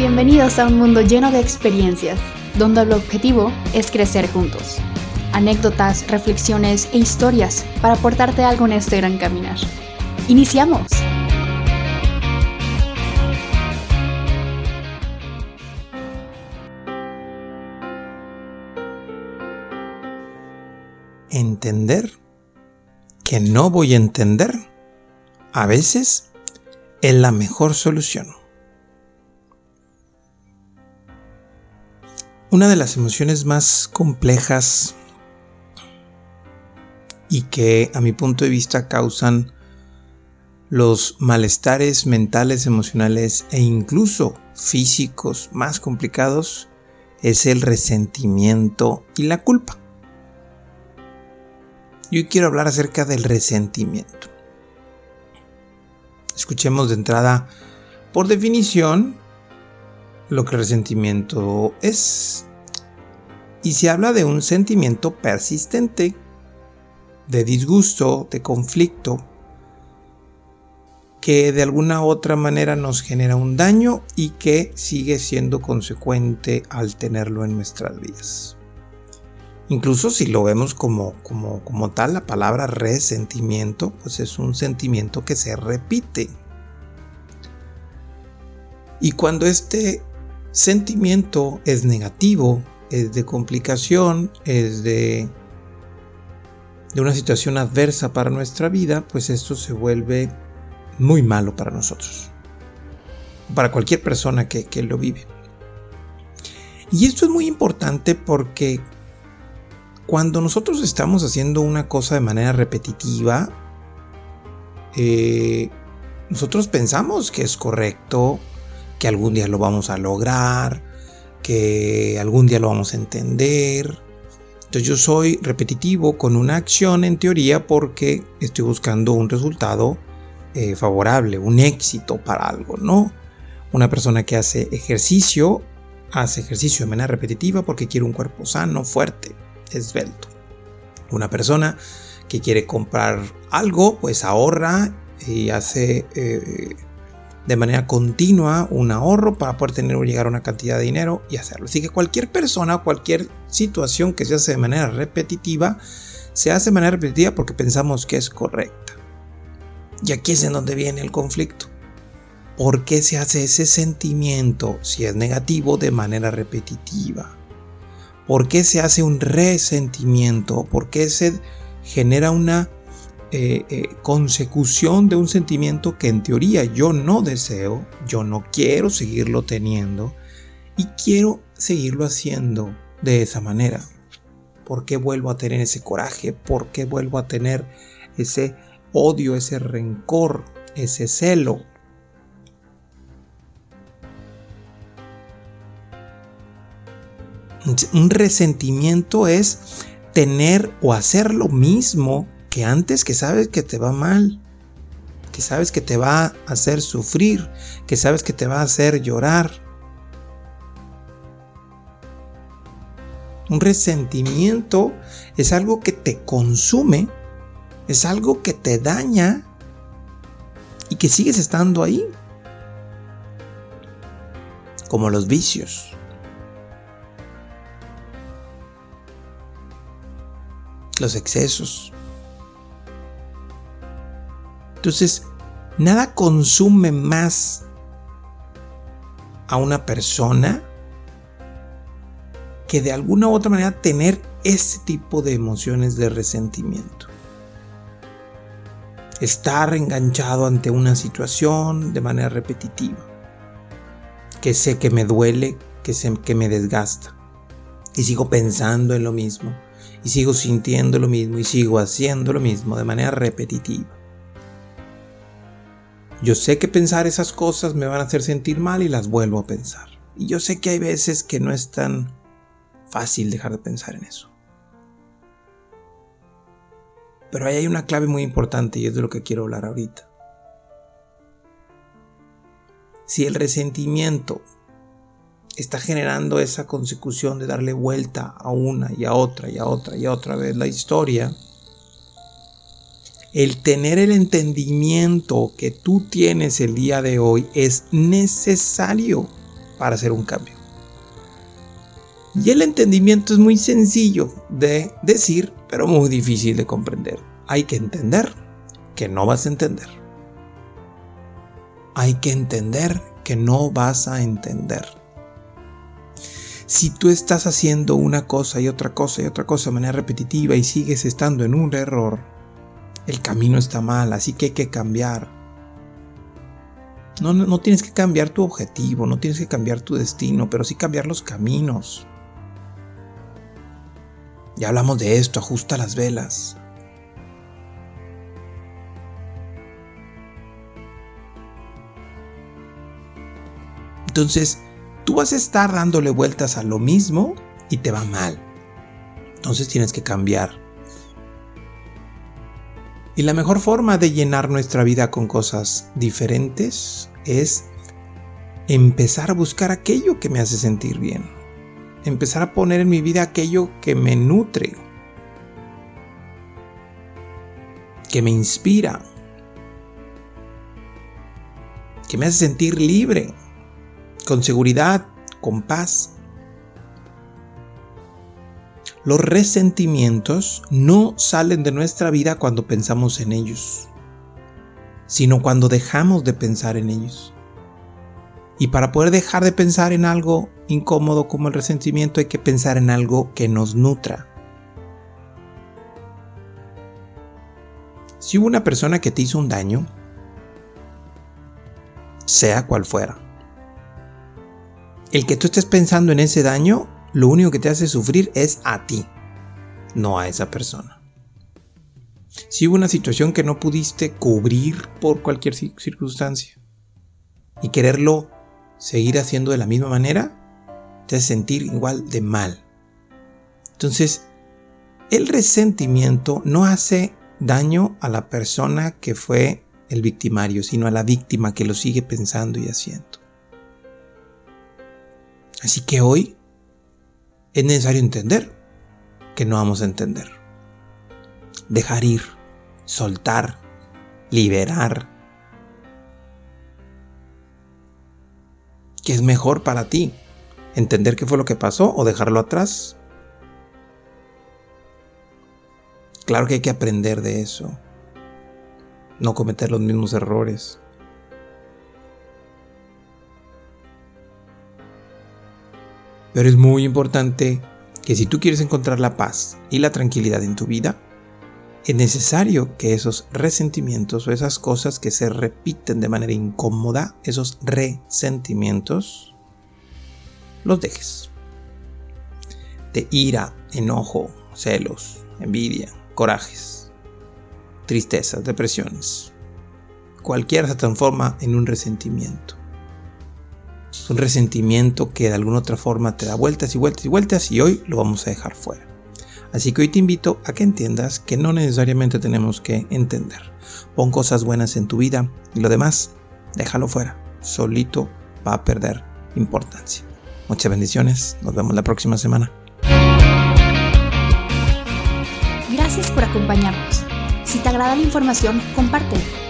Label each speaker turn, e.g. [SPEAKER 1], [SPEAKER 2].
[SPEAKER 1] Bienvenidos a un mundo lleno de experiencias, donde el objetivo es crecer juntos. Anécdotas, reflexiones e historias para aportarte algo en este gran caminar. ¡Iniciamos!
[SPEAKER 2] Entender que no voy a entender a veces es la mejor solución. Una de las emociones más complejas y que a mi punto de vista causan los malestares mentales, emocionales e incluso físicos más complicados es el resentimiento y la culpa. Yo quiero hablar acerca del resentimiento. Escuchemos de entrada, por definición, lo que el resentimiento es. Y se habla de un sentimiento persistente, de disgusto, de conflicto, que de alguna u otra manera nos genera un daño y que sigue siendo consecuente al tenerlo en nuestras vidas. Incluso si lo vemos como, como, como tal, la palabra resentimiento, pues es un sentimiento que se repite. Y cuando este sentimiento es negativo, es de complicación, es de, de una situación adversa para nuestra vida, pues esto se vuelve muy malo para nosotros. Para cualquier persona que, lo vive. Y esto es muy importante porque cuando nosotros estamos haciendo una cosa de manera repetitiva, eh, nosotros pensamos que es correcto, que algún día lo vamos a lograr, que algún día lo vamos a entender. Entonces yo soy repetitivo con una acción en teoría porque estoy buscando un resultado eh, favorable, un éxito para algo, ¿no? Una persona que hace ejercicio, hace ejercicio de manera repetitiva porque quiere un cuerpo sano, fuerte, esbelto. Una persona que quiere comprar algo, pues ahorra y hace... Eh, de manera continua un ahorro para poder tener o llegar a una cantidad de dinero y hacerlo. Así que cualquier persona, cualquier situación que se hace de manera repetitiva, se hace de manera repetitiva porque pensamos que es correcta. Y aquí es en donde viene el conflicto. ¿Por qué se hace ese sentimiento, si es negativo, de manera repetitiva? ¿Por qué se hace un resentimiento? ¿Por qué se genera una eh, eh, consecución de un sentimiento que en teoría yo no deseo, yo no quiero seguirlo teniendo y quiero seguirlo haciendo de esa manera. ¿Por qué vuelvo a tener ese coraje? ¿Por qué vuelvo a tener ese odio, ese rencor, ese celo? Un resentimiento es tener o hacer lo mismo que antes que sabes que te va mal, que sabes que te va a hacer sufrir, que sabes que te va a hacer llorar. Un resentimiento es algo que te consume, es algo que te daña y que sigues estando ahí. Como los vicios. Los excesos. Entonces, nada consume más a una persona que de alguna u otra manera tener ese tipo de emociones de resentimiento. Estar enganchado ante una situación de manera repetitiva. Que sé que me duele, que sé que me desgasta. Y sigo pensando en lo mismo. Y sigo sintiendo lo mismo. Y sigo haciendo lo mismo de manera repetitiva. Yo sé que pensar esas cosas me van a hacer sentir mal y las vuelvo a pensar. Y yo sé que hay veces que no es tan fácil dejar de pensar en eso. Pero ahí hay una clave muy importante y es de lo que quiero hablar ahorita. Si el resentimiento está generando esa consecución de darle vuelta a una y a otra y a otra y a otra vez la historia, el tener el entendimiento que tú tienes el día de hoy es necesario para hacer un cambio. Y el entendimiento es muy sencillo de decir, pero muy difícil de comprender. Hay que entender que no vas a entender. Hay que entender que no vas a entender. Si tú estás haciendo una cosa y otra cosa y otra cosa de manera repetitiva y sigues estando en un error, el camino está mal, así que hay que cambiar. No, no, tienes que cambiar tu objetivo, no tienes que cambiar tu destino, pero sí cambiar los caminos. Ya hablamos de esto, ajusta las velas. Entonces, tú vas a estar dándole vueltas a lo mismo y te va mal. Entonces tienes que cambiar. Y la mejor forma de llenar nuestra vida con cosas diferentes es empezar a buscar aquello que me hace sentir bien empezar a poner en mi vida aquello que me nutre, que me inspira, que me hace sentir libre, con seguridad, con paz. Los resentimientos no salen de nuestra vida cuando pensamos en ellos, sino cuando dejamos de pensar en ellos. Y para poder dejar de pensar en algo incómodo como el resentimiento hay que pensar en algo que nos nutra. Si hubo una persona que te hizo un daño, sea cual fuera, el que tú estés pensando en ese daño, lo único que te hace sufrir es a ti, no a esa persona. Si hubo una situación que no pudiste cubrir por cualquier circunstancia y quererlo seguir haciendo de la misma manera, te hace sentir igual de mal. Entonces, el resentimiento no hace daño a la persona que fue el victimario, sino a la víctima que lo sigue pensando y haciendo. Así que hoy es necesario entender que no vamos a entender. Dejar ir, soltar, liberar, ¿Qué es mejor para ti? ¿Entender qué fue lo que pasó o dejarlo atrás? Claro que hay que aprender de eso. No cometer los mismos errores. Pero es muy importante que si tú quieres encontrar la paz y la tranquilidad en tu vida, es necesario que esos resentimientos o esas cosas que se repiten de manera incómoda, esos resentimientos, los dejes. De ira, enojo, celos, envidia, corajes, tristezas, depresiones. Cualquiera se transforma en un resentimiento. Un resentimiento que de alguna otra forma te da vueltas y vueltas y vueltas y hoy lo vamos a dejar fuera. Así que hoy te invito a que entiendas que no necesariamente tenemos que entender. Pon cosas buenas en tu vida y lo demás, déjalo fuera. Solito va a perder importancia. Muchas bendiciones. Nos vemos la próxima semana.
[SPEAKER 1] Gracias por acompañarnos. Si te agrada la información, compártela.